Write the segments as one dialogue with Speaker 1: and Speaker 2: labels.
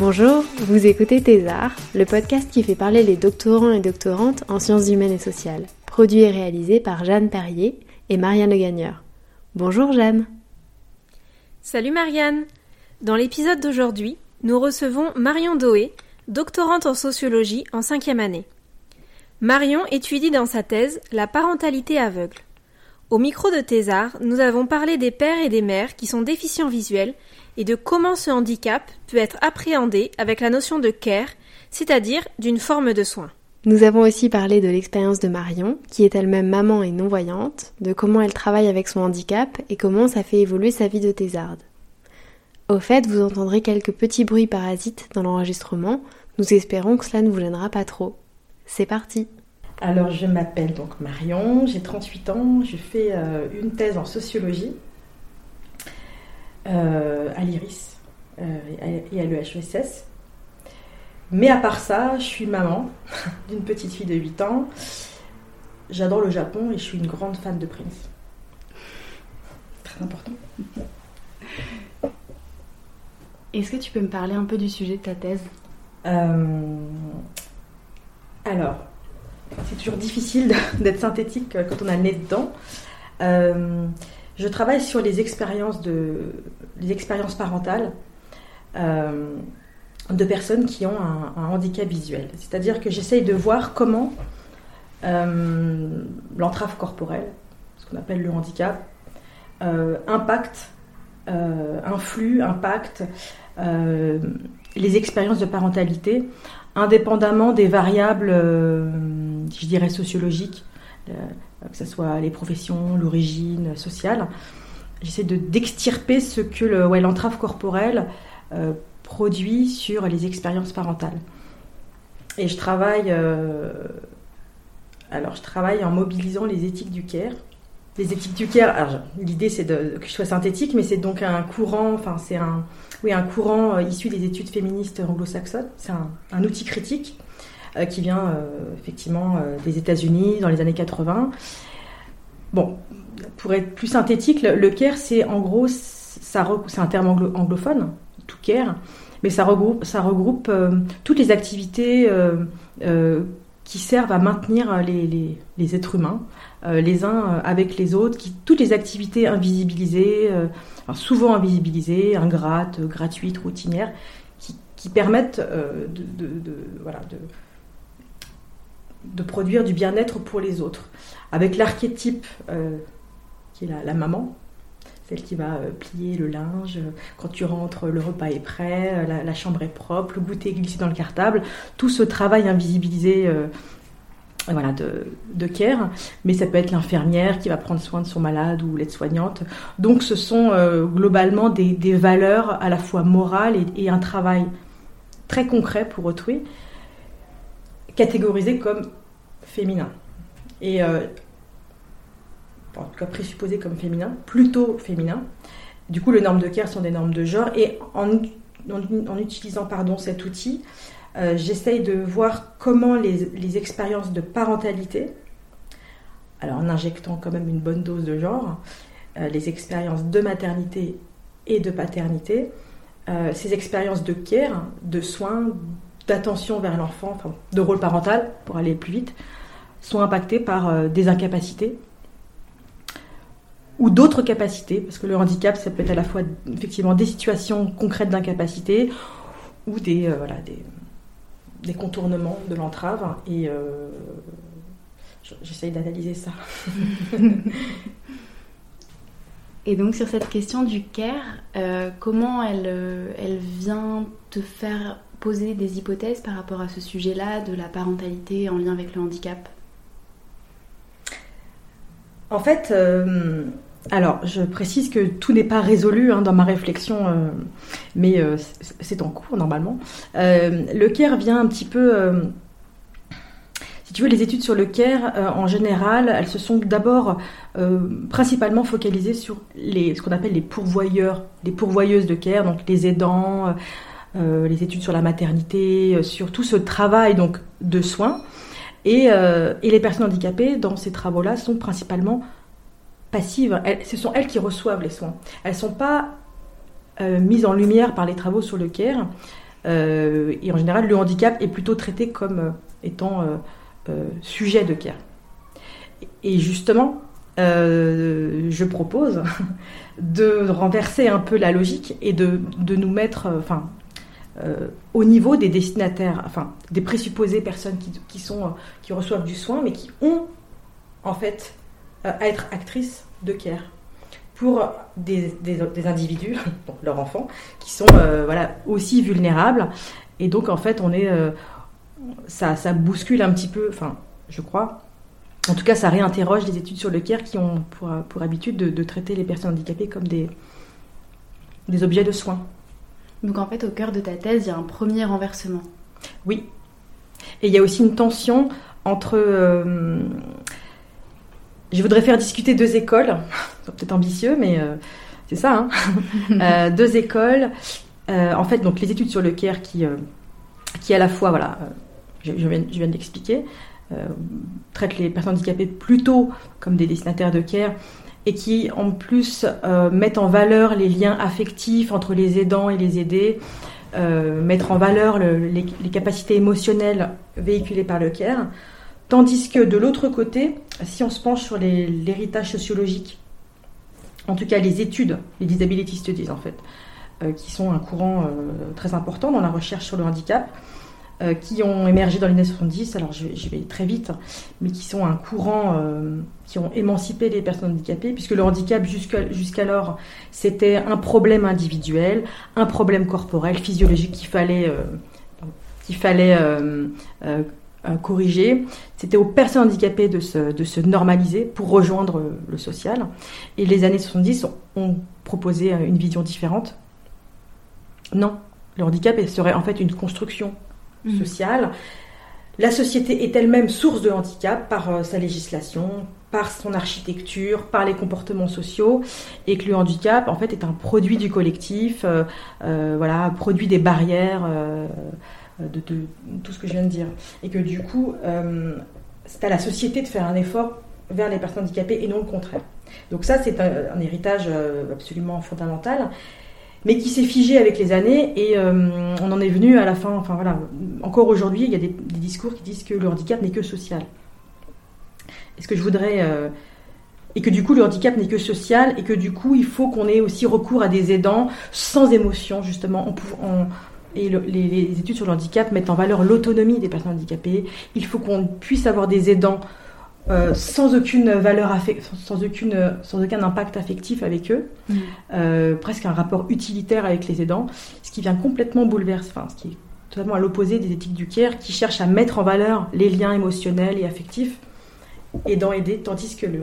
Speaker 1: Bonjour, vous écoutez Thésard, le podcast qui fait parler les doctorants et doctorantes en sciences humaines et sociales, produit et réalisé par Jeanne Perrier et Marianne Le Gagneur. Bonjour Jeanne.
Speaker 2: Salut Marianne Dans l'épisode d'aujourd'hui, nous recevons Marion Doé, doctorante en sociologie en cinquième année. Marion étudie dans sa thèse la parentalité aveugle. Au micro de Thésard, nous avons parlé des pères et des mères qui sont déficients visuels et de comment ce handicap peut être appréhendé avec la notion de care, c'est-à-dire d'une forme de soin.
Speaker 1: Nous avons aussi parlé de l'expérience de Marion, qui est elle-même maman et non-voyante, de comment elle travaille avec son handicap et comment ça fait évoluer sa vie de thésarde. Au fait, vous entendrez quelques petits bruits parasites dans l'enregistrement, nous espérons que cela ne vous gênera pas trop. C'est parti
Speaker 3: Alors, je m'appelle donc Marion, j'ai 38 ans, je fais euh, une thèse en sociologie euh, à l'IRIS euh, et à l'EHESS. Mais à part ça, je suis maman d'une petite fille de 8 ans. J'adore le Japon et je suis une grande fan de Prince. Très important.
Speaker 4: Est-ce que tu peux me parler un peu du sujet de ta thèse?
Speaker 3: Alors, c'est toujours difficile d'être synthétique quand on a le nez dedans. Euh, je travaille sur les expériences, de, les expériences parentales euh, de personnes qui ont un, handicap visuel. C'est-à-dire que j'essaye de voir comment euh, l'entrave corporelle, ce qu'on appelle le handicap, euh, impacte, euh, influe, impacte euh, les expériences de parentalité, indépendamment des variables, euh, je dirais, sociologiques, euh, que ce soit les professions, l'origine sociale. J'essaie de d'extirper ce que le, l'entrave corporelle euh, produit sur les expériences parentales. Et je travaille, euh, alors je travaille en mobilisant les éthiques du care. Les éthiques du care, l'idée c'est que je sois synthétique, mais c'est donc un courant, enfin c'est un, oui, un courant issu des études féministes anglo-saxonnes. C'est un outil critique euh, qui vient euh, effectivement euh, des États-Unis dans les années 80. Bon, pour être plus synthétique, le, le care, c'est en gros, c'est un terme anglo- anglophone, to care, mais ça regroupe, ça regroupe toutes les activités qui servent à maintenir les, les- êtres humains, les uns avec les autres, toutes les activités invisibilisées, souvent invisibilisées, ingrates, gratuites, routinières, qui, permettent de, de- de- de, produire du bien-être pour les autres. Avec l'archétype euh, qui est la, maman, celle qui va euh, plier le linge, euh, quand tu rentres, le repas est prêt, la, chambre est propre, le goûter est glissé dans le cartable, tout ce travail invisibilisé voilà, de, de care, mais ça peut être l'infirmière qui va prendre soin de son malade ou l'aide-soignante. Donc ce sont globalement des, des valeurs à la fois morales et, et un travail très concret pour autrui, catégorisé comme féminin. Et euh, en tout cas présupposé comme féminin, plutôt féminin. Du coup, les normes de care sont des normes de genre. Et en, utilisant pardon, cet outil, euh, j'essaye de voir comment les, les expériences de parentalité, alors en injectant quand même une bonne dose de genre, euh, les expériences de maternité et de paternité, ces expériences de care, de soins, d'attention vers l'enfant, enfin, de rôle parental, pour aller plus vite, sont impactées par euh, des incapacités ou d'autres capacités, parce que le handicap, ça peut être à la fois effectivement des situations concrètes d'incapacité ou des, euh, voilà, des, des contournements de l'entrave. Et euh, j'essaye d'analyser ça.
Speaker 4: Et donc sur cette question du care, euh, comment elle, euh, elle vient te faire poser des hypothèses par rapport à ce sujet-là de la parentalité en lien avec le handicap?
Speaker 3: En fait, euh, alors, je précise que tout n'est pas résolu hein, dans ma réflexion, mais c'est en cours normalement. Le CARE vient un petit peu... si tu veux, les études sur le CARE, en général, elles se sont d'abord principalement focalisées sur les, ce qu'on appelle les pourvoyeurs, les pourvoyeuses de CARE, donc les aidants, les études sur la maternité, sur tout ce travail donc, de soins. Et, les personnes handicapées, dans ces travaux-là, sont principalement passives. ce sont elles qui reçoivent les soins. Elles ne sont pas euh, mises en lumière par les travaux sur le CARE. Euh, et en général, le handicap est plutôt traité comme euh, étant sujet de CARE. Et justement, je propose de renverser un peu la logique et de, nous mettre enfin, au niveau des destinataires, enfin des présupposées personnes qui, qui, sont, qui reçoivent du soin, mais qui ont en fait euh, à être actrice de care pour des, des, individus, leurs enfants, qui sont euh, voilà, aussi vulnérables. Et donc, en fait, on est, euh, ça, ça, bouscule un petit peu, enfin, je crois. En tout cas, ça réinterroge les études sur le care qui ont pour, pour habitude de, de, traiter les personnes handicapées comme des, des objets de soins.
Speaker 4: Donc, en fait, au cœur de ta thèse, il y a un premier renversement.
Speaker 3: Oui. Et il y a aussi une tension entre je voudrais faire discuter deux écoles, c'est peut-être ambitieux, mais euh, c'est ça, hein. euh, deux écoles. Euh, en fait, donc les études sur le CARE qui, qui à la fois, voilà, je, viens, viens d'expliquer, traitent les personnes handicapées plutôt comme des destinataires de CARE et qui en plus mettent en valeur les liens affectifs entre les aidants et les aidés, mettre en valeur les, les, capacités émotionnelles véhiculées par le CARE. Tandis que de l'autre côté, si on se penche sur l'héritage sociologique, en tout cas les études, les disability studies en fait, euh, qui sont un courant euh, très important dans la recherche sur le handicap, euh, qui ont émergé dans les années 70, alors je, vais très vite, mais qui sont un courant qui ont émancipé les personnes handicapées, puisque le handicap jusqu'alors c'était un problème individuel, un problème corporel, physiologique qu'il fallait, qu'il fallait corriger. C'était aux personnes handicapées de se, de se, normaliser pour rejoindre le social. Et les années 70 ont, proposé une vision différente. Non, le handicap serait en fait une construction mmh. sociale. La société est elle-même source de handicap par euh, sa législation, par son architecture, par les comportements sociaux, et que le handicap, en fait, est un produit du collectif, euh, euh, voilà, produit des barrières. De, tout ce que je viens de dire. Et que du coup, c'est à la société de faire un effort vers les personnes handicapées et non le contraire. Donc ça, c'est un, héritage absolument fondamental, mais qui s'est figé avec les années et on en est venu à la fin, enfin voilà, encore aujourd'hui, il y a des, discours qui disent que le handicap n'est que social. Est-ce que je voudrais... et que du coup le handicap n'est que social et que du coup il faut qu'on ait aussi recours à des aidants sans émotion justement en, en, et les, études sur le handicap mettent en valeur l'autonomie des personnes handicapées. Il faut qu'on puisse avoir des aidants euh, sans aucune valeur sans, aucune, sans aucun impact affectif avec eux, mm. euh, presque un rapport utilitaire avec les aidants, ce qui vient complètement bouleverser, enfin, ce qui est totalement à l'opposé des éthiques du CARE qui cherchent à mettre en valeur les liens émotionnels et affectifs, aidant aider, tandis que le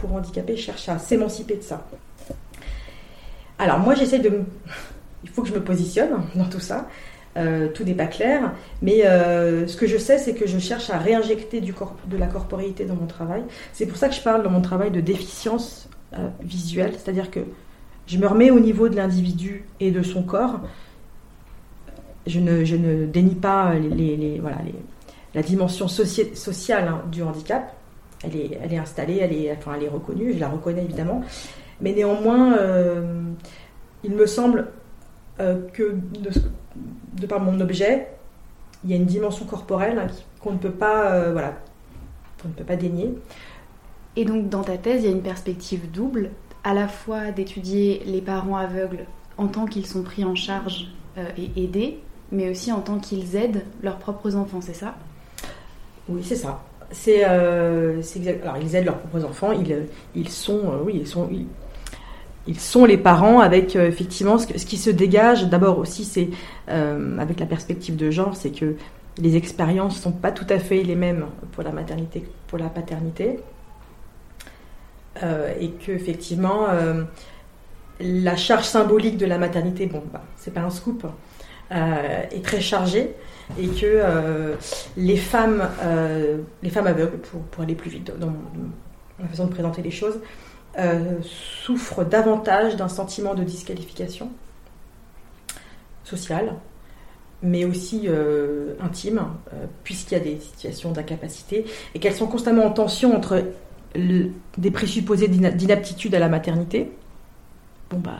Speaker 3: courant handicapé cherche à s'émanciper de ça. Alors moi j'essaie de il faut que je me positionne dans tout ça. Euh, tout n'est pas clair, mais euh, ce que je sais, c'est que je cherche à réinjecter de la corporéité dans mon travail. C'est pour ça que je parle dans mon travail de déficience euh, visuelle, c'est-à-dire que je me remets au niveau de l'individu et de son corps. Je ne, dénie pas la dimension sociale hein, du handicap. Elle est, installée, elle est, reconnue, je la reconnais évidemment. Mais néanmoins, il me semble que par mon objet, il y a une dimension corporelle hein, qu'on ne peut pas, euh, voilà, qu'on ne peut pas dénier.
Speaker 4: Et donc dans ta thèse, il y a une perspective double, à la fois d'étudier les parents aveugles en tant qu'ils sont pris en charge euh, et aidés, mais aussi en tant qu'ils aident leurs propres enfants, c'est ça?
Speaker 3: Oui, c'est ça. C'est, exact. Alors ils aident leurs propres enfants. Ils, ils sont, oui, ils sont, ils sont les parents avec euh, effectivement ce, qui se dégage. D'abord aussi, c'est euh, avec la perspective de genre, c'est que les expériences sont pas tout à fait les mêmes pour la maternité que pour la paternité. et que effectivement la charge symbolique de la maternité, bon, bah, c'est pas un scoop, est très chargée et que les femmes, les femmes aveugles, pour, pour aller plus vite dans la façon de présenter les choses, souffrent davantage d'un sentiment de disqualification sociale mais aussi euh, intimes, euh, puisqu'il y a des situations d'incapacité, et qu'elles sont constamment en tension entre des présupposés d'inaptitude à la maternité. Bon, bah.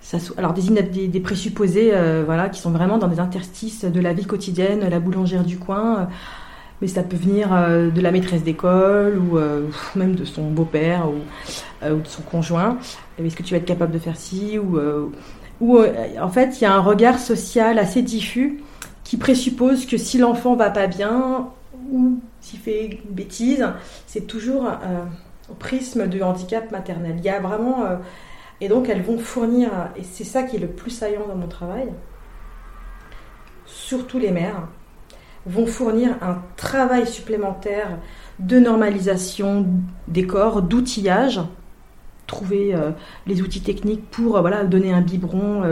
Speaker 3: Ça, alors, des, des, présupposés euh, voilà, qui sont vraiment dans des interstices de la vie quotidienne, la boulangère du coin, mais ça peut venir de la maîtresse d'école ou même de son beau-père ou, ou, de son conjoint. Est-ce que tu vas être capable de faire ci ou euh, en fait il y a un regard social assez diffus qui présuppose que si l'enfant va pas bien ou s'il fait une bêtise, c'est toujours euh, au prisme du handicap maternel. Il y a vraiment euh, et donc elles vont fournir et c'est ça qui est le plus saillant dans mon travail. Surtout les mères vont fournir un travail supplémentaire de normalisation des corps, d'outillage trouver euh, les outils techniques pour euh, voilà, donner un biberon,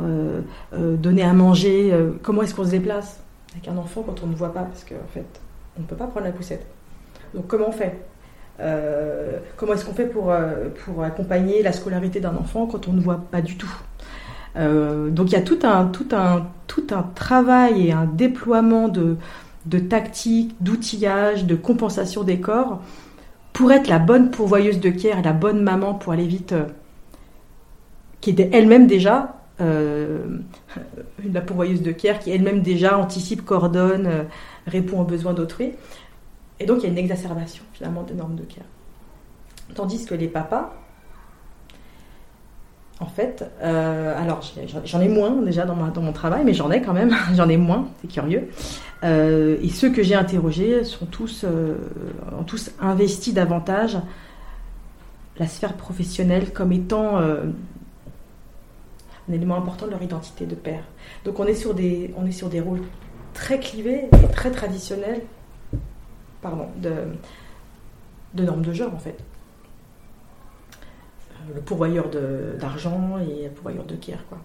Speaker 3: euh, donner à manger. comment est-ce qu'on se déplace avec un enfant quand on ne voit pas Parce qu'en fait, on ne peut pas prendre la poussette. Donc comment on fait? Comment est-ce qu'on fait pour, pour accompagner la scolarité d'un enfant quand on ne voit pas du tout? Donc il y a tout un, tout, un, tout un travail et un déploiement de, de tactiques, d'outillage, de compensation des corps pour être la bonne pourvoyeuse de care, la bonne maman pour aller vite, euh, qui est elle-même déjà euh, la pourvoyeuse de care, qui elle-même déjà anticipe, coordonne, euh, répond aux besoins d'autrui. Et donc il y a une exacerbation finalement des normes de care. Tandis que les papas, en fait, alors j'en ai moins déjà dans, mon travail, mais j'en ai quand même, j'en ai moins, c'est curieux. Euh, et ceux que j'ai interrogés sont tous, euh, ont tous investi davantage la sphère professionnelle comme étant euh, un élément important de leur identité de père. Donc on est sur des, on est sur des rôles très clivés et très traditionnels pardon, de normes de genre en fait. Le pourvoyeur d'argent et le pourvoyeur de guerre, quoi.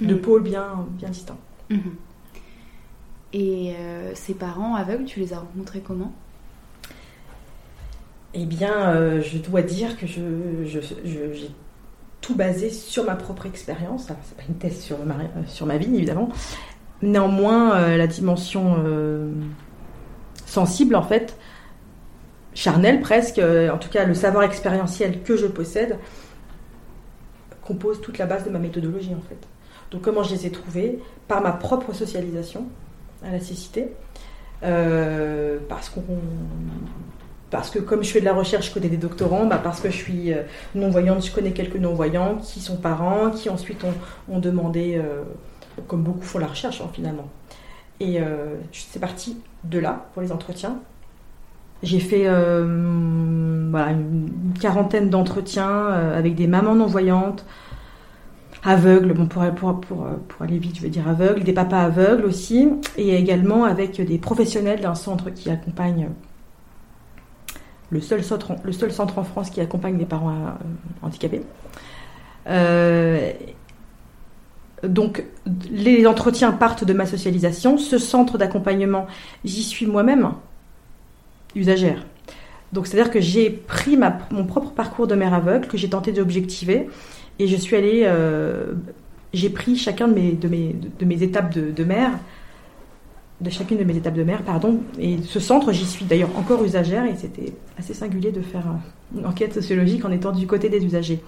Speaker 3: De mm. pôles bien, bien distincts. Mm-hmm.
Speaker 4: Et euh, ses parents aveugles, tu les as rencontrés comment?
Speaker 3: Eh bien, euh, je dois dire que je, j'ai tout basé sur ma propre expérience. C'est pas une thèse sur ma, sur ma vie, évidemment. Néanmoins, euh, la dimension sensible, en fait, charnelle presque, en tout cas le savoir expérientiel que je possède, compose toute la base de ma méthodologie, en fait. Donc, comment je les ai trouvés? Par ma propre socialisation à la cécité. Euh, parce qu'on parce que comme je fais de la recherche, je connais des doctorants, bah parce que je suis euh, non-voyante, je connais quelques non-voyants qui sont parents, qui ensuite ont, demandé, euh, comme beaucoup font la recherche hein, finalement. Et c'est parti de là pour les entretiens. J'ai fait voilà, une quarantaine d'entretiens avec des mamans non-voyantes, aveugles, bon, pour, aller vite, je veux dire aveugles, des papas aveugles aussi, et également avec des professionnels d'un centre qui accompagne, le seul, centre, le seul centre en France qui accompagne des parents euh, handicapés. Euh, donc, les entretiens partent de ma socialisation. Ce centre d'accompagnement, j'y suis moi-même usagère. Donc, c'est-à-dire que j'ai pris mon propre parcours de mère aveugle, que j'ai tenté d'objectiver, et je suis allée, euh, j'ai pris chacun de mes, de mes, de mes étapes de, mère, de chacune de mes étapes de mère, pardon. Et ce centre, j'y suis d'ailleurs encore usagère et c'était assez singulier de faire une enquête sociologique en étant du côté des usagers.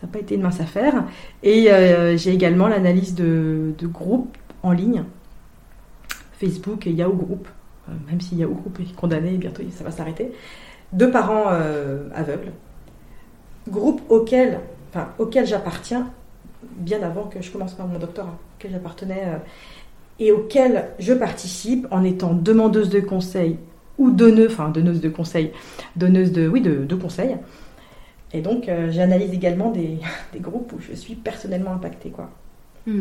Speaker 3: Ça n'a pas été une mince affaire. Et euh, j'ai également l'analyse de, de, groupes en ligne, Facebook et Yahoo Group, même si Yahoo Group est condamné, bientôt ça va s'arrêter, de parents aveugles. Groupe auquel j'appartiens bien avant que je commence par mon doctorat, auquel j'appartenais euh, et auquel je participe en étant demandeuse de conseils ou donneuse, enfin donneuse de conseils, donneuse de, oui, de, conseils. Et donc euh, j'analyse également des, groupes où je suis personnellement impactée.
Speaker 4: Hmm.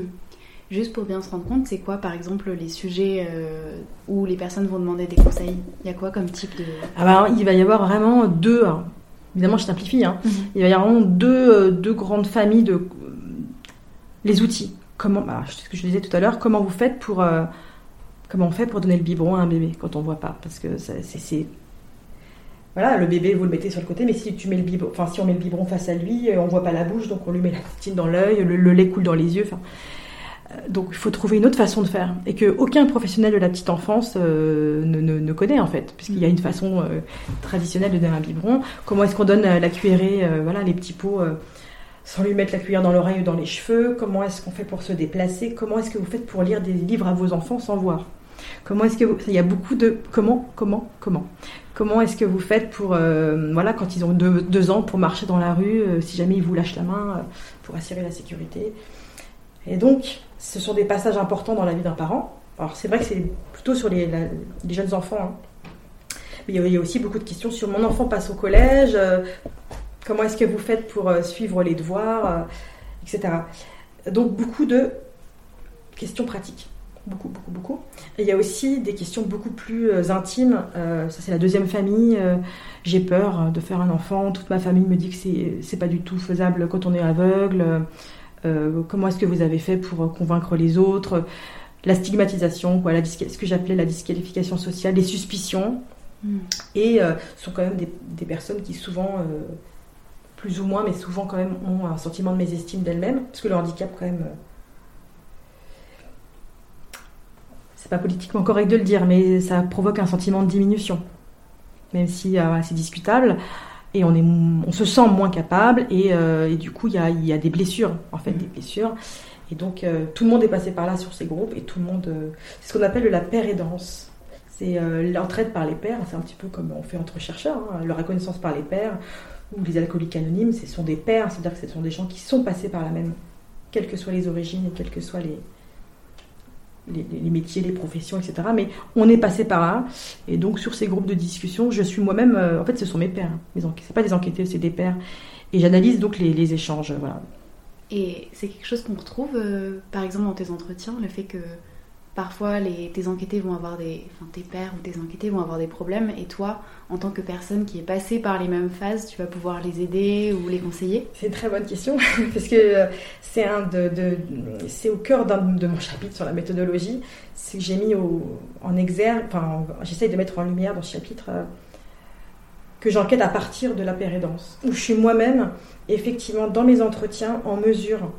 Speaker 4: Juste pour bien se rendre compte, c'est quoi par exemple les sujets euh, où les personnes vont demander des conseils? Il y a quoi comme type de...
Speaker 3: Ah bah, il va y avoir vraiment deux, hein évidemment, je simplifie. Hein.
Speaker 4: Mhm.
Speaker 3: Il va y avoir vraiment deux, euh, deux grandes familles de les outils. Comment, bah, c'est ce que je disais tout à l'heure, comment vous faites pour euh, comment on fait pour donner le biberon à un bébé quand on voit pas? Parce que c'est voilà, le bébé vous le mettez sur le côté, mais si tu mets le biberon, enfin si on met le biberon face à lui, on voit pas la bouche, donc on lui met la petite dans l'œil, le, le lait coule dans les yeux. Enfin, donc il faut trouver une autre façon de faire et que aucun professionnel de la petite enfance euh, ne, connaît en fait, puisqu'il y a une façon euh, traditionnelle de donner un biberon. Comment est-ce qu'on donne euh, la cuillerée, voilà, les petits pots sans lui mettre la cuillère dans l'oreille ou dans les cheveux? Comment est-ce qu'on fait pour se déplacer? Comment est-ce que vous faites pour lire des livres à vos enfants sans voir? Comment est-ce que vous... il y a beaucoup de comment, comment, comment? Comment est-ce que vous faites pour, voilà, quand ils ont deux, deux ans, pour marcher dans la rue, si jamais ils vous lâchent la main, pour assurer la sécurité? Et donc, ce sont des passages importants dans la vie d'un parent. Alors, c'est vrai que c'est plutôt sur les, jeunes enfants. hein. Mais il y a- aussi beaucoup de questions sur mon enfant passe au collège, euh, comment est-ce que vous faites pour euh, suivre les devoirs, euh, etc. Donc, beaucoup de questions pratiques. Beaucoup, beaucoup, beaucoup. Il y a aussi des questions beaucoup plus intimes. Ça, c'est la deuxième famille. J'ai peur de faire un enfant. Toute ma famille me dit que c'est pas du tout faisable quand on est aveugle. Euh, comment est-ce que vous avez fait pour euh, convaincre les autres? La stigmatisation, quoi, la ce que j'appelais la disqualification sociale, les suspicions.
Speaker 4: Mm.
Speaker 3: Et euh, sont quand même des, des personnes qui souvent, euh, plus ou moins, mais souvent quand même, ont un sentiment de mésestime d'elles-mêmes. Parce que le handicap, quand même. c'est pas politiquement correct de le dire, mais ça provoque un sentiment de diminution. Même si c'est discutable. Et on, est, on se sent moins capable. Et, euh, et du coup, il y a, y a des blessures, en fait, des blessures. Et donc, euh, tout le monde est passé par là sur ces groupes. Et tout le monde. euh, c'est ce qu'on appelle la paire aidance. C'est l'entraide par les pairs. C'est un petit peu comme on fait entre chercheurs. hein, la reconnaissance par les pairs. Ou les alcooliques anonymes, ce sont des pairs. C'est-à-dire que ce sont des gens qui sont passés par la même. Quelles que soient les origines et quelles que soient les, les, métiers, les professions, etc. Mais on est passé par là. Et donc, sur ces groupes de discussion, je suis moi-même. euh, en fait, ce sont mes pairs. Ce n'est pas des enquêtés, c'est des pairs. Et j'analyse donc les, les échanges. Voilà.
Speaker 4: Et c'est quelque chose qu'on retrouve, euh, par exemple, dans tes entretiens, le fait que parfois tes enquêtés vont avoir des. Enfin, tes pairs ou tes enquêtés vont avoir des problèmes, et toi, en tant que personne qui est passée par les mêmes phases, tu vas pouvoir les aider ou les conseiller?
Speaker 3: C'est une très bonne question, parce que euh, c'est un de, c'est au cœur de mon chapitre sur la méthodologie. C'est que j'ai mis au, en exergue, enfin, en- j'essaye de mettre en lumière dans ce chapitre euh, que j'enquête à partir de la pérédance, où je suis moi-même, effectivement, dans mes entretiens, en mesure,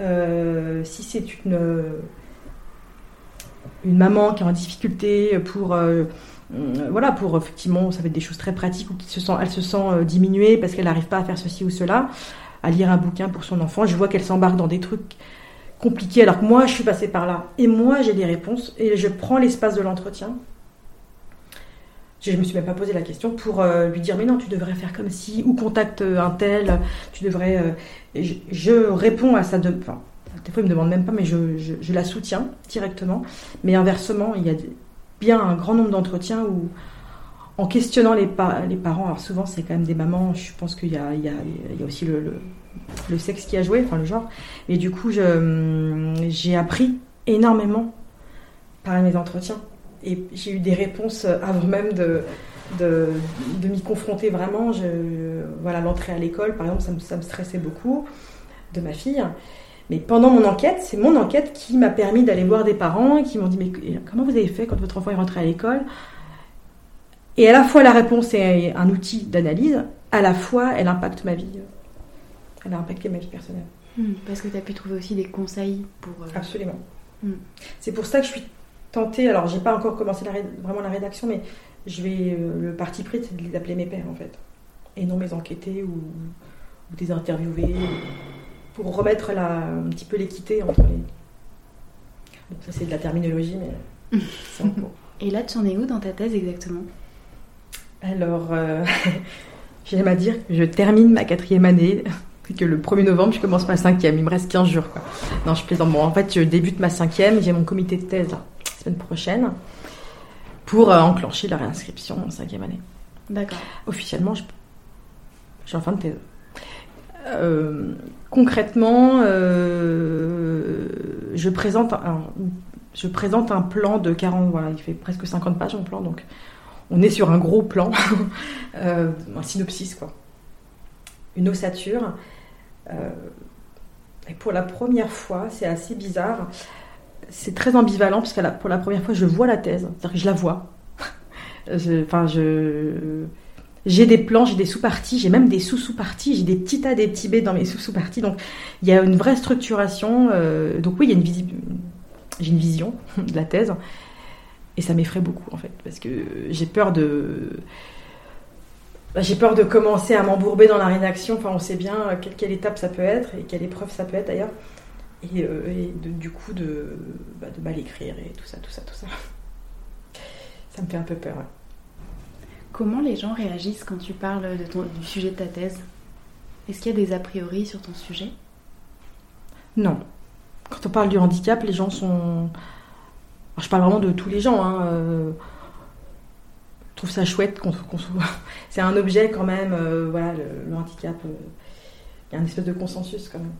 Speaker 3: euh, si c'est une, une maman qui est en difficulté pour. euh, euh, voilà, pour effectivement, ça va être des choses très pratiques où qui se sent, elle se sent euh, diminuée parce qu'elle n'arrive pas à faire ceci ou cela, à lire un bouquin pour son enfant. Je vois qu'elle s'embarque dans des trucs compliqués alors que moi, je suis passée par là. Et moi, j'ai des réponses et je prends l'espace de l'entretien. Je ne me suis même pas posé la question pour lui dire mais non, tu devrais faire comme si, ou contacte un tel, tu devrais. je, réponds à sa demande. Des fois, il me demande même pas, mais je, la soutiens directement. Mais inversement, il y a bien un grand nombre d'entretiens où, en questionnant les, pa- les parents, alors souvent c'est quand même des mamans, je pense qu'il y a, aussi le, sexe qui a joué, enfin le genre. Mais du coup, j'ai appris énormément par mes entretiens. Et j'ai eu des réponses avant même de, de, m'y confronter vraiment. Voilà, l'entrée à l'école, par exemple, ça me stressait beaucoup de ma fille. Mais pendant mon enquête, c'est mon enquête qui m'a permis d'aller voir des parents qui m'ont dit Mais comment vous avez fait quand votre enfant est rentré à l'école? Et à la fois, la réponse est un outil d'analyse, à la fois, elle impacte ma vie. Elle a impacté ma vie personnelle.
Speaker 4: Hmm, Parce que tu as pu trouver aussi des conseils pour. euh,
Speaker 3: Absolument.
Speaker 4: Mm.
Speaker 3: C'est pour ça que je suis tentée. Alors, j'ai pas encore commencé la ré- vraiment la rédaction, mais je vais euh, le parti pris, c'est de les appeler mes pairs en fait, et non mes enquêtés ou, ou des interviewés, pour remettre la, un petit peu l'équité entre les. Bon, ça c'est de la terminologie, mais c'est en cours.
Speaker 4: Et là, tu en es où dans ta thèse exactement?
Speaker 3: Alors, euh, j'aime à dire que je termine ma quatrième année, que le 1er novembre, je commence ma cinquième. Il me reste 15 jours. Quoi. Non, je plaisante. Bon, en fait, je débute ma cinquième. J'ai mon comité de thèse là, la semaine prochaine pour euh, enclencher la réinscription en cinquième année.
Speaker 4: D'accord.
Speaker 3: Officiellement, je, je suis en fin de thèse. Euh, concrètement, euh, je, présente un, plan de 40, voilà, il fait presque 50 pages mon plan, donc on est sur un gros plan, euh, un synopsis quoi. une ossature. et pour la première fois, c'est assez bizarre, c'est très ambivalent parce que pour la première fois, je vois la thèse, c'est-à-dire que je la vois. Enfin, je, j'ai des plans, j'ai des sous-parties, j'ai même des sous-sous-parties, j'ai des petits A, des petits B dans mes sous-sous-parties. Donc, il y a une vraie structuration. Euh, donc oui, une j'ai une vision de la thèse. Et ça m'effraie beaucoup, en fait, parce que j'ai peur de... Bah, j'ai peur de commencer à m'embourber dans la rédaction. Enfin, on sait bien quelle, étape ça peut être et quelle épreuve ça peut être d'ailleurs. Et, euh, du coup, de, bah, de mal écrire et tout ça, tout ça, tout ça. Ça me fait un peu peur.
Speaker 4: Comment les gens réagissent quand tu parles de ton, du sujet de ta thèse? Est-ce qu'il y a des a priori sur ton sujet?
Speaker 3: Non. Quand on parle du handicap, les gens sont. je parle vraiment de tous les gens. Hein. Euh... Je trouve ça chouette qu'on soit. C'est un objet quand même. Euh, voilà, le, handicap. Euh, il y a un espèce de consensus quand même.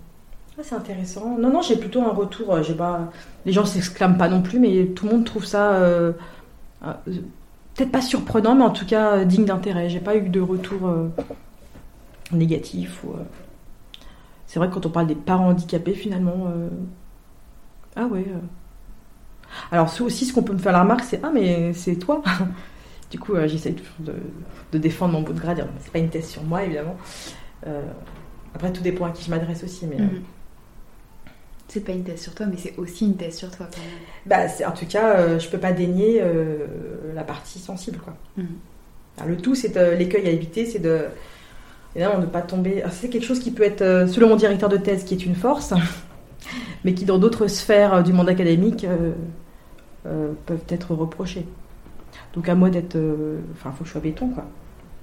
Speaker 3: Ah, c'est intéressant. Non, non, j'ai plutôt un retour. J'ai pas. Les gens s'exclament pas non plus, mais tout le monde trouve ça peut-être pas surprenant, mais en tout cas euh, digne d'intérêt. J'ai pas eu de retour euh, négatif. Euh, C'est vrai que quand on parle des parents handicapés, finalement. Ah ouais. Alors aussi, ce qu'on peut me faire la remarque, c'est Ah, mais c'est toi Du coup, j'essaie toujours de, défendre mon bout de gras, c'est pas une thèse sur moi, évidemment. après, tout dépend à qui je m'adresse aussi, mais. Mhm.
Speaker 4: C'est pas une thèse sur toi, mais c'est aussi une thèse sur toi quand même.
Speaker 3: Bah, en tout cas, euh, je peux pas dénier euh, la partie sensible. Quoi. Mhm. le tout, c'est l'écueil à éviter, c'est de. Évidemment, ne pas tomber. C'est quelque chose qui peut être, euh, selon mon directeur de thèse, qui est une force, mais qui, dans d'autres sphères du monde académique, peuvent être reprochés. Donc, à moi d'être. Enfin, il faut que je sois béton, quoi.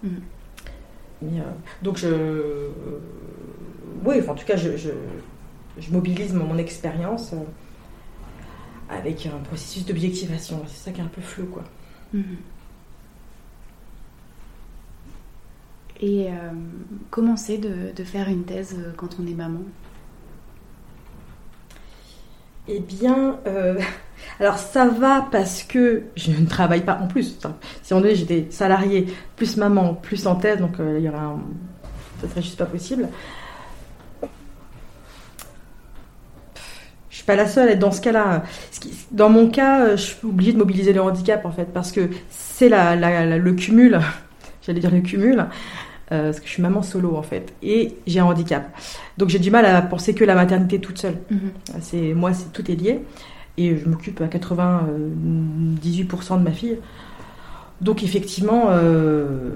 Speaker 3: Mhm. donc, je. oui, en tout cas, je je mobilise mon, expérience euh, avec un processus d'objectivation. C'est ça qui est un peu flou, quoi. Mhm.
Speaker 4: Et euh, comment c'est de, faire une thèse euh, quand on est maman?
Speaker 3: Eh bien, alors ça va parce que je ne travaille pas en plus. Si on est, j'étais salariée, plus maman, plus en thèse, donc il y aura un... ça serait juste pas possible. Suis pas la seule à être dans ce cas-là. Dans mon cas, euh, je suis obligée de mobiliser le handicap en fait, parce que c'est la, le cumul, j'allais dire le cumul, euh, parce que je suis maman solo en fait, et j'ai un handicap. Donc j'ai du mal à penser que la maternité toute seule. Mhm. C'est moi, c'est tout est lié, et je m'occupe à 98% de ma fille. Donc effectivement, euh,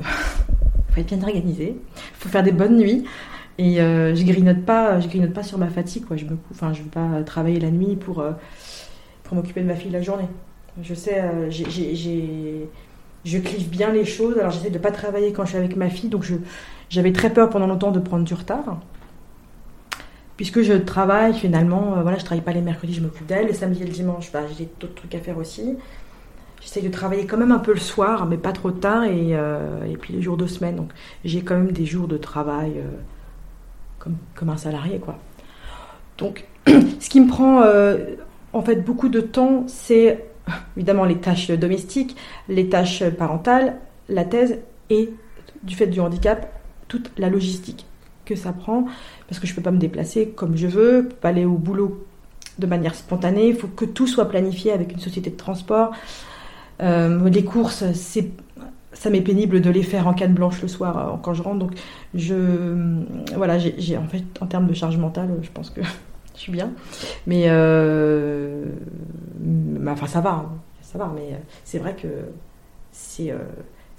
Speaker 3: faut être bien organisé, faut faire des bonnes nuits. Et euh, je grignote pas, je grignote pas sur ma fatigue. Quoi. Je me, veux pas travailler la nuit pour, euh, pour m'occuper de ma fille la journée. Je sais, euh, je clive bien les choses. Alors j'essaie de pas travailler quand je suis avec ma fille. Donc j'avais très peur pendant longtemps de prendre du retard. Puisque je travaille finalement, voilà, je travaille pas les mercredis, je m'occupe d'elle. Les samedis et le dimanche, bah, j'ai d'autres trucs à faire aussi. J'essaie de travailler quand même un peu le soir, mais pas trop tard. Et puis les jours de semaine. Donc j'ai quand même des jours de travail comme, un salarié, quoi. Donc, ce qui me prend euh, en fait beaucoup de temps, c'est évidemment les tâches domestiques, les tâches parentales, la thèse et du fait du handicap, toute la logistique que ça prend, parce que je ne peux pas me déplacer comme je veux, pas aller au boulot de manière spontanée, il faut que tout soit planifié avec une société de transport. Euh, les courses, c'est ça m'est pénible de les faire en canne blanche le soir euh, quand je rentre. Donc, je, voilà, j'ai, en fait, en termes de charge mentale, je pense que je suis bien. Mais, euh, enfin, ça va, hein. ça va. Mais euh, c'est vrai que c'est,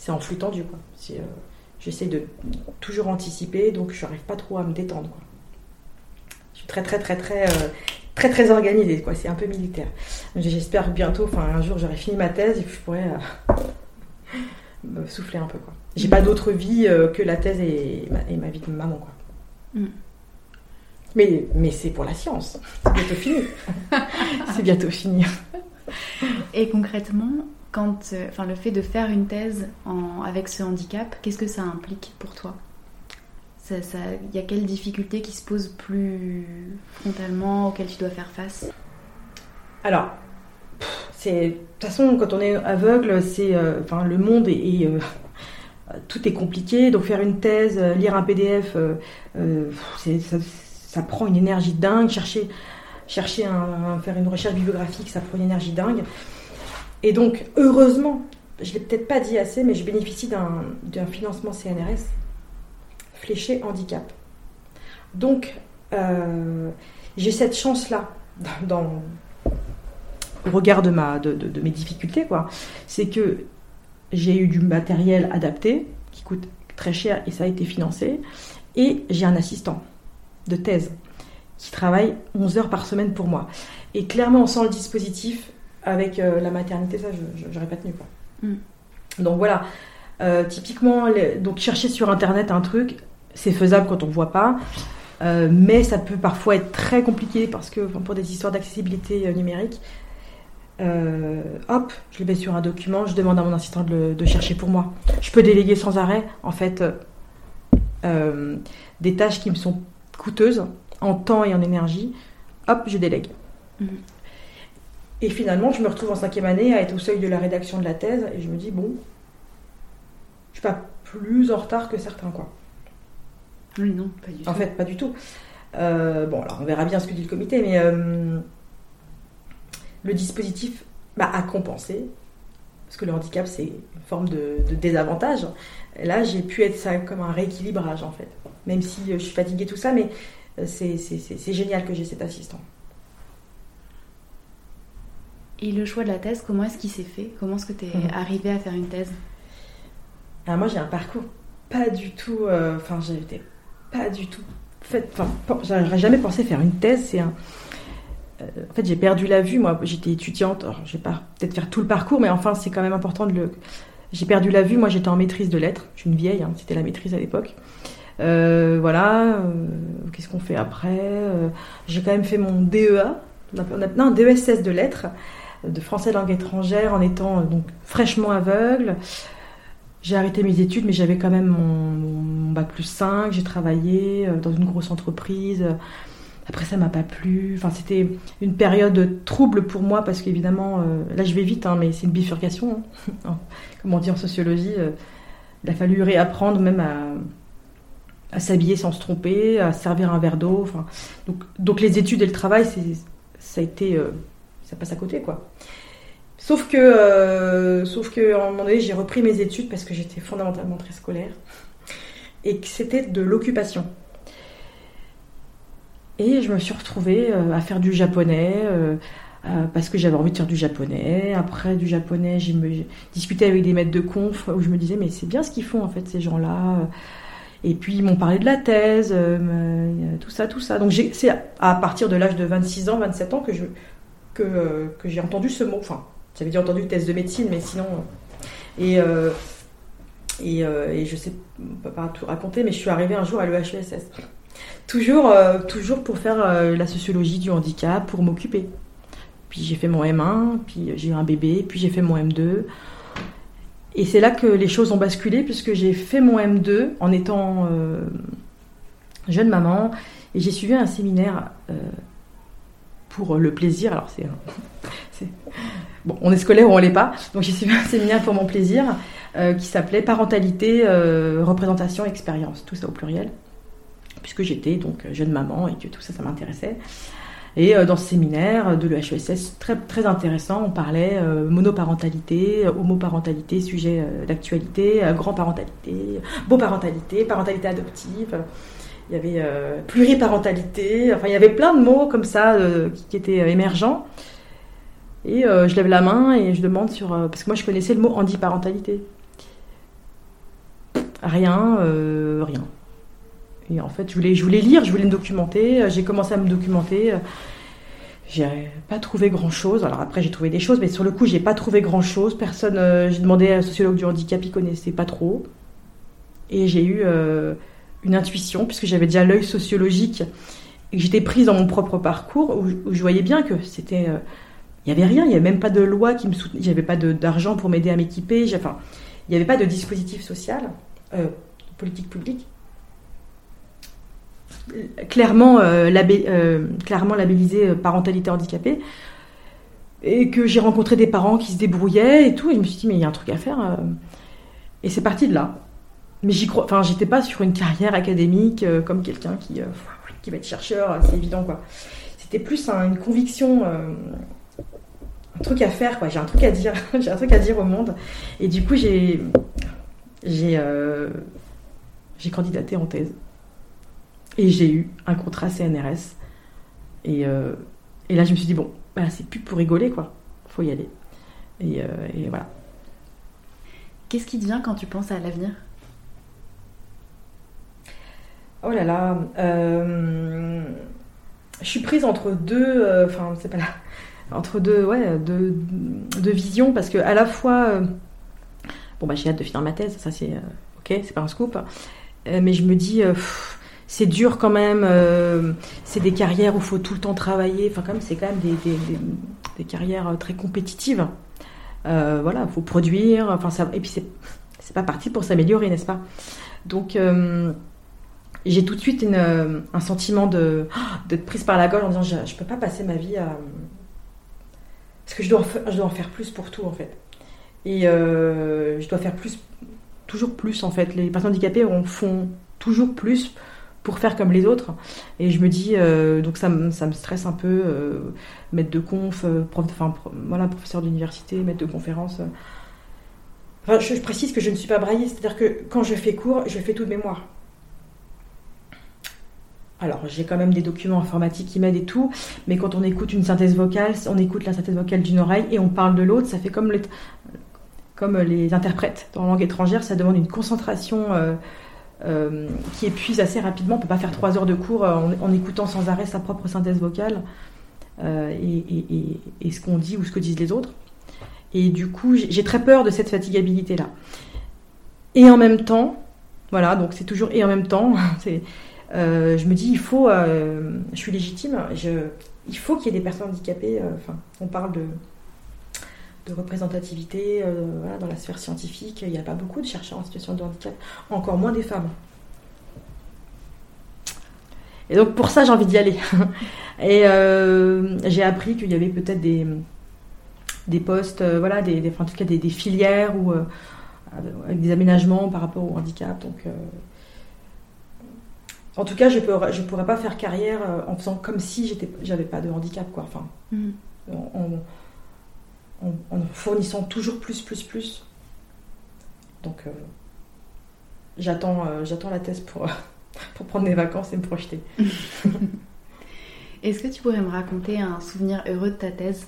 Speaker 3: en flux tendu, quoi. j'essaie de toujours anticiper, donc je n'arrive pas trop à me détendre, quoi. Je suis très, très, très, très, très, très organisée, quoi. C'est un peu militaire. J'espère bientôt, enfin, un jour, j'aurai fini ma thèse et je pourrais me souffler un peu. Quoi. J'ai pas d'autre vie euh, que la thèse et ma, vie de maman. Quoi. Mm. Mais, mais c'est pour la science. C'est bientôt fini. c'est bientôt fini.
Speaker 4: Et concrètement, quand, euh, enfin, le fait de faire une thèse en, avec ce handicap, qu'est-ce que ça implique pour toi? Il ça, y a quelles difficultés qui se posent plus frontalement auxquelles tu dois faire face?
Speaker 3: Alors, de toute façon quand on est aveugle, c'est euh, le monde est, euh, tout est compliqué. Donc faire une thèse, euh, lire un PDF, ça, prend une énergie dingue. Chercher, chercher un, faire une recherche bibliographique, ça prend une énergie dingue. Et donc, heureusement, je l'ai peut-être pas dit assez, mais je bénéficie d'un financement CNRS fléché handicap. Donc, j'ai cette chance-là dans, dans- au regard de, ma, de, de- de mes difficultés, quoi. C'est que j'ai eu du matériel adapté qui coûte très cher et ça a été financé. Et j'ai un assistant de thèse qui travaille 11 heures par semaine pour moi. Et clairement, on sent le dispositif avec euh, la maternité, ça, je n'aurais pas tenu. Quoi.
Speaker 4: Mm.
Speaker 3: Donc voilà, Euh, typiquement, les- donc chercher sur Internet un truc, c'est faisable quand on ne voit pas. Euh, mais ça peut parfois être très compliqué parce que enfin, pour des histoires d'accessibilité numérique, euh, hop, je le mets sur un document, je demande à mon assistant de, le- de chercher pour moi. Je peux déléguer sans arrêt, en fait, euh, euh, des tâches qui me sont coûteuses en temps et en énergie. Hop, je délègue.
Speaker 4: Mhm.
Speaker 3: Et finalement, je me retrouve en cinquième année à être au seuil de la rédaction de la thèse et je me dis, bon, je suis pas plus en retard que certains, quoi.
Speaker 4: Oui, non, pas du tout.
Speaker 3: En fait, pas du tout. Euh, bon, alors on verra bien ce que dit le comité, mais le dispositif bah, a compensé, parce que le handicap, c'est une forme de, de désavantage. Et là, j'ai pu être ça comme un rééquilibrage, en fait. Même si euh, je suis fatiguée, tout ça, mais euh, c'est c'est- c'est- c'est génial que j'ai cet assistant.
Speaker 4: Et le choix de la thèse, comment est-ce qu'il s'est fait? Comment est-ce que tu es
Speaker 3: Mhm.
Speaker 4: arrivé à faire une thèse?
Speaker 3: Alors moi, j'ai un parcours pas du tout... euh, Enfin, j'étais pas du tout... Enfin, j'aurais jamais pensé faire une thèse, c'est un... euh, En fait, j'ai perdu la vue. Moi, j'étais étudiante. Alors, je vais pas peut-être faire tout le parcours, mais enfin, c'est quand même important de le. J'ai perdu la vue. Moi, j'étais en maîtrise de lettres. Je suis une vieille. hein, C'était la maîtrise à l'époque. Euh, voilà. euh, Qu'est-ce qu'on fait après? J'ai quand même fait mon DEA. Non, un DESS de lettres, de français langue étrangère, en étant donc fraîchement aveugle. J'ai arrêté mes études, mais j'avais quand même mon, mon bac plus 5. J'ai travaillé dans une grosse entreprise. Après, ça m'a pas plu. Enfin, c'était une période trouble pour moi parce qu'évidemment, euh, là je vais vite, hein, mais c'est une bifurcation. hein. Comme on dit en sociologie, euh, il a fallu réapprendre même à, s'habiller sans se tromper, à se servir un verre d'eau. Donc, les études et le travail, ça a été, euh, ça passe à côté, quoi. Sauf que, euh, sauf à un moment donné, j'ai repris mes études parce que j'étais fondamentalement très scolaire et que c'était de l'occupation. Et je me suis retrouvée euh, à faire du japonais euh, euh, parce que j'avais envie de faire du japonais. Après du japonais, j'ai discuté avec des maîtres de conf où je me disais mais c'est bien ce qu'ils font en fait ces gens-là. Et puis ils m'ont parlé de la thèse, tout ça, tout ça. Donc c'est à partir de l'âge de 26 ans, 27 ans que j'ai entendu ce mot. Enfin, j'avais déjà entendu thèse de médecine, mais sinon. et et, et je sais pas tout raconter, mais je suis arrivée un jour à l'EHESS. Toujours, euh, toujours pour faire euh, la sociologie du handicap, pour m'occuper. Puis j'ai fait mon M1, puis j'ai eu un bébé, puis j'ai fait mon M2. Et c'est là que les choses ont basculé, puisque j'ai fait mon M2 en étant euh, jeune maman, et j'ai suivi un séminaire pour le plaisir. Alors c'est, bon, on est scolaire ou on l'est pas, donc j'ai suivi un séminaire pour mon plaisir qui s'appelait Parentalité, représentation, expérience, tout ça au pluriel puisque j'étais donc jeune maman et que tout ça, ça m'intéressait. Et euh, dans ce séminaire de l'EHESS, très, très intéressant, on parlait euh, monoparentalité, euh, homoparentalité, sujet d'actualité, grand-parentalité, beau-parentalité, parentalité adoptive. Il y avait pluriparentalité, enfin il y avait plein de mots comme ça qui, qui étaient émergents. Et je lève la main et je demande sur... parce que moi je connaissais le mot handiparentalité. Rien, rien. Et en fait, je voulais, je voulais lire, je voulais me documenter. euh, J'ai commencé à me documenter. euh, J'ai pas trouvé grand chose. Alors après, j'ai trouvé des choses, mais sur le coup, j'ai pas trouvé grand chose. Personne. euh, j'ai demandé à un sociologue du handicap, il connaissait pas trop. Et j'ai eu euh, une intuition, puisque j'avais déjà l'œil sociologique et que j'étais prise dans mon propre parcours, où, je voyais bien que c'était. euh, il n'y avait rien, il n'y avait même pas de loi qui me soutenait, avait pas d'argent pour m'aider à m'équiper, enfin, il n'y avait pas de dispositif social, euh, de politique publique clairement, euh, labé- euh, clairement labellisé euh, parentalité handicapée. Et que j'ai rencontré des parents qui se débrouillaient et tout. Et je me suis dit, mais il y a un truc à faire. Et c'est parti de là. mais j'y crois. Enfin, j'étais pas sur une carrière académique comme quelqu'un qui, qui va être chercheur, c'est évident quoi. C'était plus un- une conviction, un truc à faire quoi. J'ai un truc à dire, j'ai un truc à dire au monde. Et du coup, j'ai j'ai j'ai candidaté en thèse et j'ai eu un contrat CNRS. Et, euh, et là, je me suis dit bon, bah, c'est plus pour rigoler quoi. Faut y aller. Et, euh, et voilà.
Speaker 4: Qu'est-ce qui te vient quand tu penses à l'avenir?
Speaker 3: Oh là là, euh, je suis prise entre deux, enfin c'est pas là, entre deux, ouais, deux, deux visions parce que à la fois, bon bah j'ai hâte de finir ma thèse, ça c'est ok, c'est pas un scoop, Euh, mais je me dis pff, c'est dur quand même, euh, c'est des carrières où il faut tout le temps travailler, enfin même c'est quand même des, carrières euh, très compétitives, Euh, voilà, faut produire, enfin et puis c'est pas parti pour s'améliorer, n'est-ce pas? Donc euh, j'ai tout de suite un sentiment de d'être prise par la gorge en disant je, je peux pas passer ma vie à parce que je dois en fa- je dois en faire plus pour tout en fait. Et je dois faire plus toujours plus en fait. Les personnes handicapées en font toujours plus pour faire comme les autres. Et je me dis euh, donc ça me, stresse un peu euh, maître de conf euh, prof voilà professeur d'université maître de conférence enfin je, précise que je ne suis pas braillée c'est à dire que quand je fais cours je fais tout de mémoire. Alors, j'ai quand même des documents informatiques qui m'aident et tout, mais quand on écoute une synthèse vocale, on écoute la synthèse vocale d'une oreille et on parle de l'autre, ça fait comme les, comme les interprètes dans la langue étrangère, ça demande une concentration euh, qui épuise assez rapidement. On peut pas faire trois heures de cours euh, en, en écoutant sans arrêt sa propre synthèse vocale euh, et, et- et- ce qu'on dit ou ce que disent les autres. Et du coup, j'ai très peur de cette fatigabilité-là. Et en même temps, voilà, donc c'est toujours et en même temps, je me dis, il faut, je suis légitime, il faut qu'il y ait des personnes handicapées. Enfin, on parle de, de représentativité euh, voilà, dans la sphère scientifique. Il n'y a pas beaucoup de chercheurs en situation de handicap, encore moins des femmes. Et donc pour ça, j'ai envie d'y aller. Et euh, j'ai appris qu'il y avait peut-être des, des postes, euh, voilà, des, en tout cas des, des filières ou euh, avec des aménagements par rapport au handicap. Donc en tout cas, je ne je pourrais pas faire carrière en faisant comme si j'étais, j'avais pas de handicap, quoi. Enfin, en- en- en fournissant toujours plus, plus, plus. Donc, euh, j'attends, euh, j'attends la thèse pour, pour prendre mes vacances et me projeter.
Speaker 4: Est-ce que tu pourrais me raconter un souvenir heureux de ta thèse?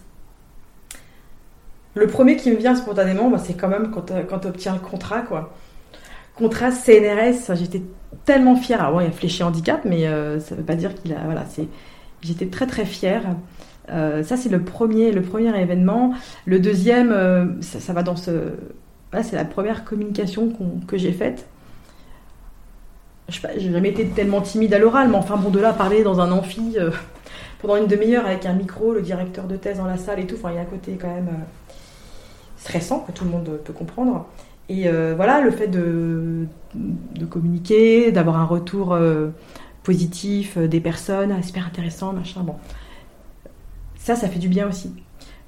Speaker 3: Le premier qui me vient spontanément, bah, c'est quand même quand, euh, quand tu obtiens le contrat, quoi. Contrat CNRS, j'étais tellement fière. Alors, bon, il y a fléché handicap, mais euh, ça veut pas dire qu'il a. Voilà, c'est. J'étais très très fière. Euh, ça, c'est le premier, le premier événement. Le deuxième, euh, ça, va dans ce. Voilà, c'est la première communication que j'ai faite. Je j'ai jamais été tellement timide à l'oral, mais enfin bon, de là parler dans un amphi euh, pendant une demi-heure avec un micro, le directeur de thèse dans la salle et tout, enfin, il y a un côté quand même stressant que tout le monde peut comprendre. Et voilà, le fait de, communiquer, d'avoir un retour positif des personnes, ah, super intéressant, machin, bon. Ça, ça fait du bien aussi.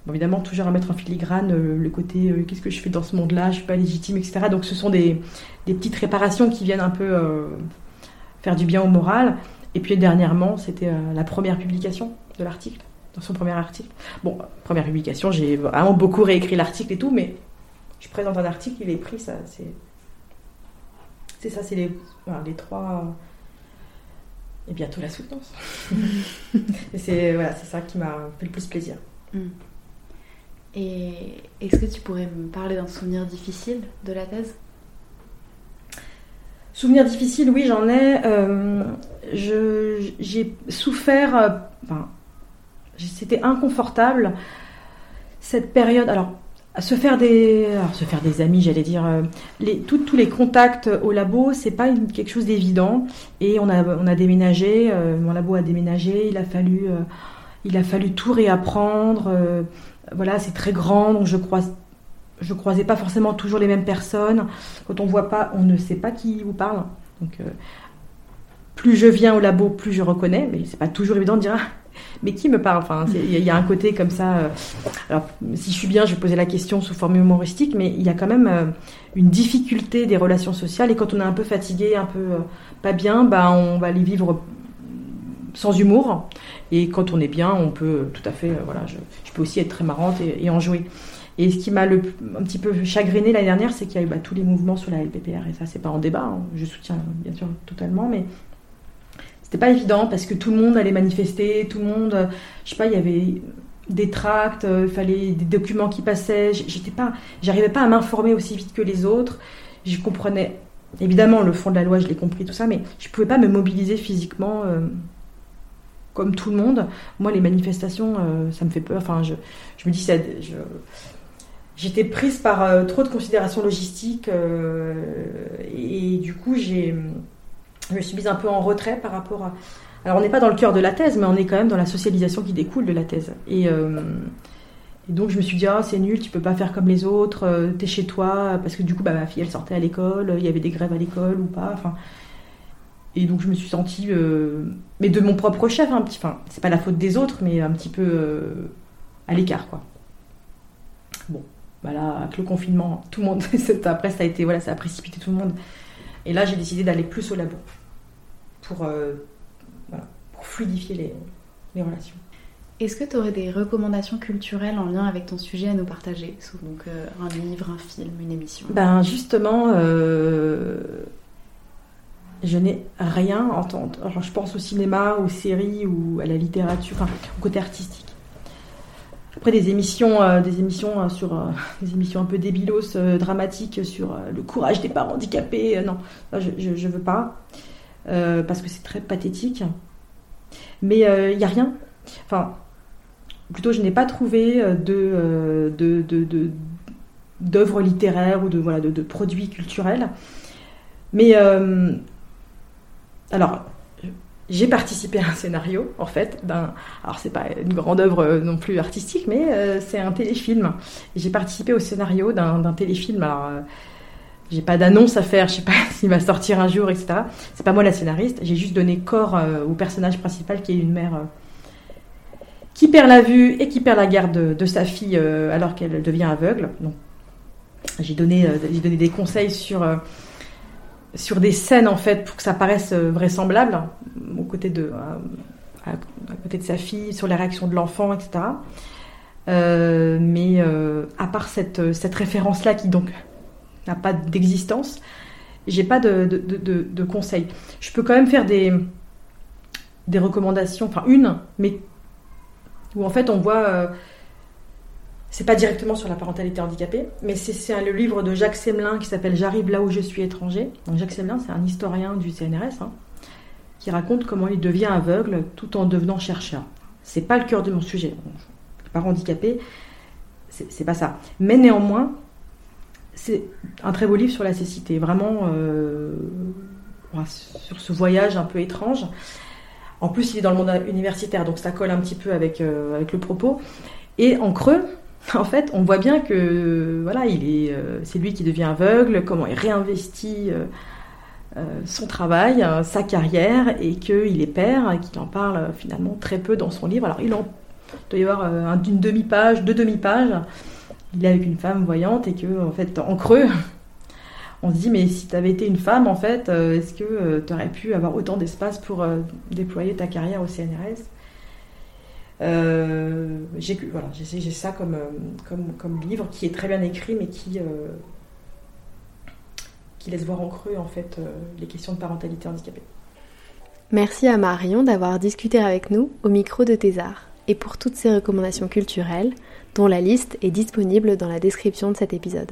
Speaker 3: Évidemment, toujours à mettre en filigrane euh, le côté euh, qu'est-ce que je fais dans ce monde-là, je suis pas légitime, etc. Donc, ce sont des, petites réparations qui viennent un peu euh, faire du bien au moral. Et puis, dernièrement, c'était la première publication de l'article, dans son premier article. Bon, première publication, j'ai vraiment beaucoup réécrit l'article et tout, mais je présente un article, il est pris, ça, c'est. C'est ça, c'est les, les trois. Et bientôt la soutenance. et c'est voilà, c'est ça qui m'a fait le plus plaisir.
Speaker 4: Et est-ce que tu pourrais me parler d'un souvenir difficile de la thèse?
Speaker 3: Souvenir difficile, oui, j'en ai. Euh, je- j'ai souffert. euh, Enfin, c'était inconfortable cette période. Alors, se faire des, se faire des amis, j'allais dire. euh, tous les contacts au labo, c'est pas quelque chose d'évident. Et on a, on a déménagé. euh, mon labo a déménagé. Il a fallu, euh, il a fallu tout réapprendre. voilà, c'est très grand, donc je croise. Je croisais pas forcément toujours les mêmes personnes. Quand on voit pas, on ne sait pas qui vous parle. Donc, plus je viens au labo, plus je reconnais, mais c'est pas toujours évident de dire ah, mais qui me parle. Enfin, il y, a un côté comme ça. Euh, alors, si je suis bien, je vais poser la question sous forme humoristique, mais il y a quand même euh, une difficulté des relations sociales. Et quand on est un peu fatigué, un peu euh, pas bien, bah, on va les vivre sans humour. Et quand on est bien, on peut tout à fait. voilà, je, peux aussi être très marrante et, en jouer. Et ce qui m'a un petit peu chagriné l'année dernière, c'est qu'il y a eu bah, tous les mouvements sur la LPPR. Et ça, c'est pas en débat. Hein. Je soutiens bien sûr totalement, mais c'était pas évident parce que tout le monde allait manifester, tout le monde, je sais pas, il y avait des tracts, euh, il fallait des documents qui passaient. J'étais pas, j'arrivais pas à m'informer aussi vite que les autres. Je comprenais évidemment le fond de la loi, je l'ai compris tout ça, mais je pouvais pas me mobiliser physiquement euh, comme tout le monde. Moi, les manifestations, euh, ça me fait peur. Enfin, je, je me dis, j'étais prise par trop de considérations logistiques et, du coup, j'ai je me suis mise un peu en retrait par rapport à. Alors, on n'est pas dans le cœur de la thèse, mais on est quand même dans la socialisation qui découle de la thèse. Et, euh, donc, je me suis dit, ah, c'est nul, tu peux pas faire comme les autres, euh, t'es chez toi, parce que du coup, bah, ma fille, elle sortait à l'école, il y avait des grèves à l'école ou pas. Enfin, et donc, je me suis sentie, euh, mais de mon propre chef, un petit. Enfin, c'est pas la faute des autres, mais un petit peu à l'écart, quoi. Bon, bah là, avec le confinement, tout le monde. après, ça a été, voilà, ça a précipité tout le monde. Et là, j'ai décidé d'aller plus au labo pour, euh, pour fluidifier les, les relations.
Speaker 4: Est-ce que tu aurais des recommandations culturelles en lien avec ton sujet à nous partager? Donc euh, un livre, un film, une émission
Speaker 3: Ben justement, euh, je n'ai rien entendu. Alors je pense au cinéma, aux séries ou à la littérature, enfin au côté artistique. Après des émissions, euh, des émissions euh, sur euh, des émissions un peu débilos, dramatiques sur le courage des parents handicapés. non, je, je, veux pas parce que c'est très pathétique. Mais il n'y a rien. Enfin, plutôt, je n'ai pas trouvé de, d'œuvres littéraires ou de, voilà, de produits culturels. Mais alors, j'ai participé à un scénario, en fait, d'un. Alors, c'est pas une grande œuvre euh, non plus artistique, mais euh, c'est un téléfilm. J'ai participé au scénario d'un téléfilm. Alors, euh, j'ai pas d'annonce à faire, je sais pas s'il va sortir un jour, etc. C'est pas moi la scénariste, j'ai juste donné corps au personnage principal qui est une mère qui perd la vue et qui perd la garde de, sa fille alors qu'elle devient aveugle. J'ai donné, donné des conseils sur sur des scènes en fait pour que ça paraisse euh, vraisemblable aux côtés de à, côté de sa fille sur les réactions de l'enfant etc euh, mais euh, à part cette, référence là qui donc n'a pas d'existence j'ai pas de, de, conseils. Je peux quand même faire des des recommandations enfin une mais où en fait on voit c'est pas directement sur la parentalité handicapée, mais c'est le livre de Jacques Semelin qui s'appelle J'arrive là où je suis étranger. Donc Jacques Semelin, c'est un historien du CNRS hein, qui raconte comment il devient aveugle tout en devenant chercheur. C'est pas le cœur de mon sujet. Parents handicapés, c'est pas ça. Mais néanmoins, c'est un très beau livre sur la cécité, vraiment euh, sur ce voyage un peu étrange. En plus, il est dans le monde universitaire, donc ça colle un petit peu avec, euh, avec le propos. Et en creux, en fait, on voit bien que voilà, il est, euh, c'est lui qui devient aveugle, comment il réinvestit euh, euh, son travail, sa carrière, et qu'il est père, et qu'il en parle finalement très peu dans son livre. Alors, il en doit y avoir une demi-page, deux demi-pages. Il est avec une femme voyante, et que en fait, en creux, on se dit mais si tu avais été une femme, en fait, est-ce que tu aurais pu avoir autant d'espace pour déployer ta carrière au CNRS euh, j'ai voilà, ça comme, euh, comme, comme, livre qui est très bien écrit, mais qui, euh, qui laisse voir en creux en fait les questions de parentalité handicapée.
Speaker 1: Merci à Marion d'avoir discuté avec nous au micro de Thésard et pour toutes ces recommandations culturelles, dont la liste est disponible dans la description de cet épisode.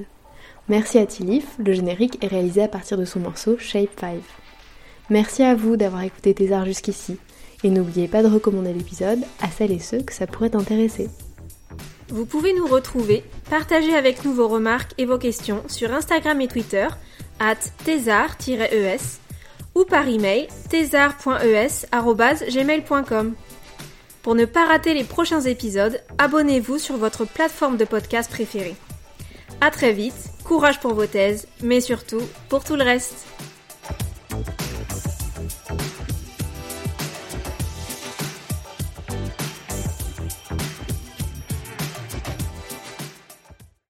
Speaker 1: Merci à Tilif, le générique est réalisé à partir de son morceau Shape 5. Merci à vous d'avoir écouté Thésard jusqu'ici. Et n'oubliez pas de recommander l'épisode à celles et ceux que ça pourrait intéresser.
Speaker 2: Vous pouvez nous retrouver, partager avec nous vos remarques et vos questions sur Instagram et Twitter, at thésar-es, ou par email thésar.es.gmail.com. Pour ne pas rater les prochains épisodes, abonnez-vous sur votre plateforme de podcast préférée. A très vite, courage pour vos thèses, mais surtout pour tout le reste.